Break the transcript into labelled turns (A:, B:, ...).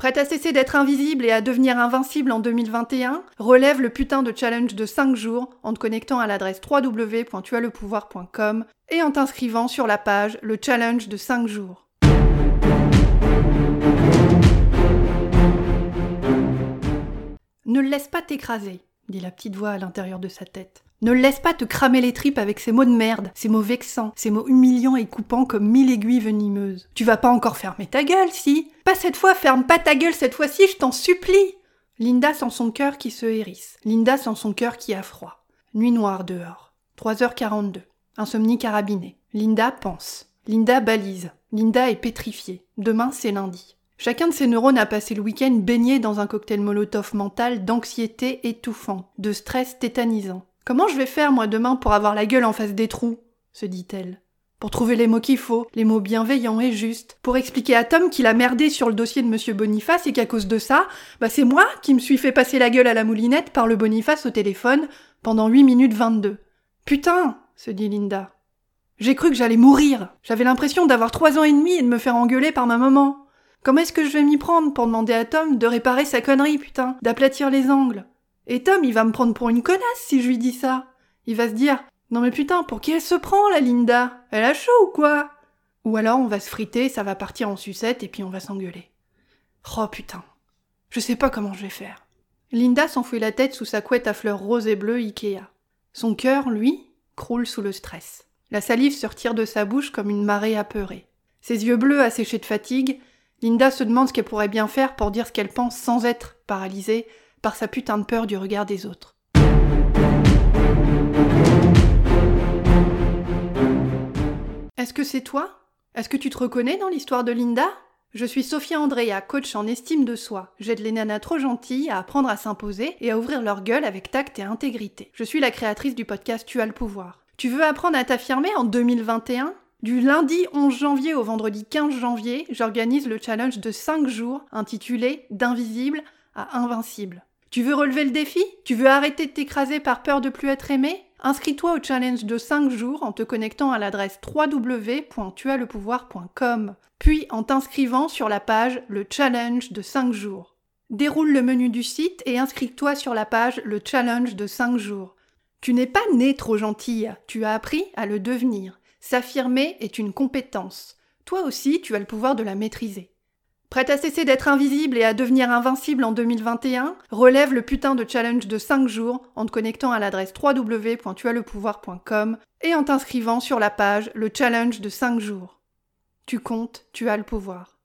A: Prête à cesser d'être invisible et à devenir invincible en 2021 Relève le putain de challenge de 5 jours en te connectant à l'adresse www.tuaslepouvoir.com et en t'inscrivant sur la page Le challenge de 5 jours. Ne laisse pas t'écraser, dit la petite voix à l'intérieur de sa tête. Ne laisse pas te cramer les tripes avec ces mots de merde, ces mots vexants, ces mots humiliants et coupants comme mille aiguilles venimeuses. Tu vas pas encore fermer ta gueule, si? Pas cette fois, ferme pas ta gueule cette fois-ci, je t'en supplie Linda sent son cœur qui se hérisse. Linda sent son cœur qui a froid. Nuit noire dehors. 3h42. Insomnie carabinée. Linda pense. Linda balise. Linda est pétrifiée. Demain, c'est lundi. Chacun de ses neurones a passé le week-end baigné dans un cocktail molotov mental d'anxiété étouffant, de stress tétanisant. Comment je vais faire, moi, demain, pour avoir la gueule en face des trous se dit-elle. Pour trouver les mots qu'il faut, les mots bienveillants et justes, pour expliquer à Tom qu'il a merdé sur le dossier de Monsieur Boniface et qu'à cause de ça, bah c'est moi qui me suis fait passer la gueule à la moulinette par le Boniface au téléphone pendant 8 minutes 22. Putain, se dit Linda. J'ai cru que j'allais mourir. J'avais l'impression d'avoir trois ans et demi et de me faire engueuler par ma maman. Comment est-ce que je vais m'y prendre pour demander à Tom de réparer sa connerie, putain, d'aplatir les angles? Et Tom, il va me prendre pour une connasse si je lui dis ça. Il va se dire Non mais putain, pour qui elle se prend, la Linda? Elle a chaud ou quoi? Ou alors on va se friter, ça va partir en sucette et puis on va s'engueuler. Oh putain. Je sais pas comment je vais faire. Linda s'enfouit la tête sous sa couette à fleurs roses et bleues Ikea. Son cœur, lui, croule sous le stress. La salive se retire de sa bouche comme une marée apeurée. Ses yeux bleus asséchés de fatigue, Linda se demande ce qu'elle pourrait bien faire pour dire ce qu'elle pense sans être paralysée, par sa putain de peur du regard des autres. Est-ce que c'est toi? Est-ce que tu te reconnais dans l'histoire de Linda? Je suis Sophia Andrea, coach en estime de soi. J'aide les nanas trop gentilles à apprendre à s'imposer et à ouvrir leur gueule avec tact et intégrité. Je suis la créatrice du podcast Tu as le pouvoir. Tu veux apprendre à t'affirmer en 2021 du lundi 11 janvier au vendredi 15 janvier, j'organise le challenge de 5 jours intitulé D'invisible à invincible. Tu veux relever le défi? Tu veux arrêter de t'écraser par peur de plus être aimé? Inscris-toi au challenge de 5 jours en te connectant à l'adresse www.tuaslepouvoir.com, puis en t'inscrivant sur la page Le challenge de 5 jours. Déroule le menu du site et inscris-toi sur la page Le challenge de 5 jours. Tu n'es pas né trop gentille, tu as appris à le devenir. S'affirmer est une compétence. Toi aussi, tu as le pouvoir de la maîtriser. Prête à cesser d'être invisible et à devenir invincible en 2021 Relève le putain de challenge de 5 jours en te connectant à l'adresse www.tuaslepouvoir.com et en t'inscrivant sur la page Le challenge de 5 jours. Tu comptes, tu as le pouvoir.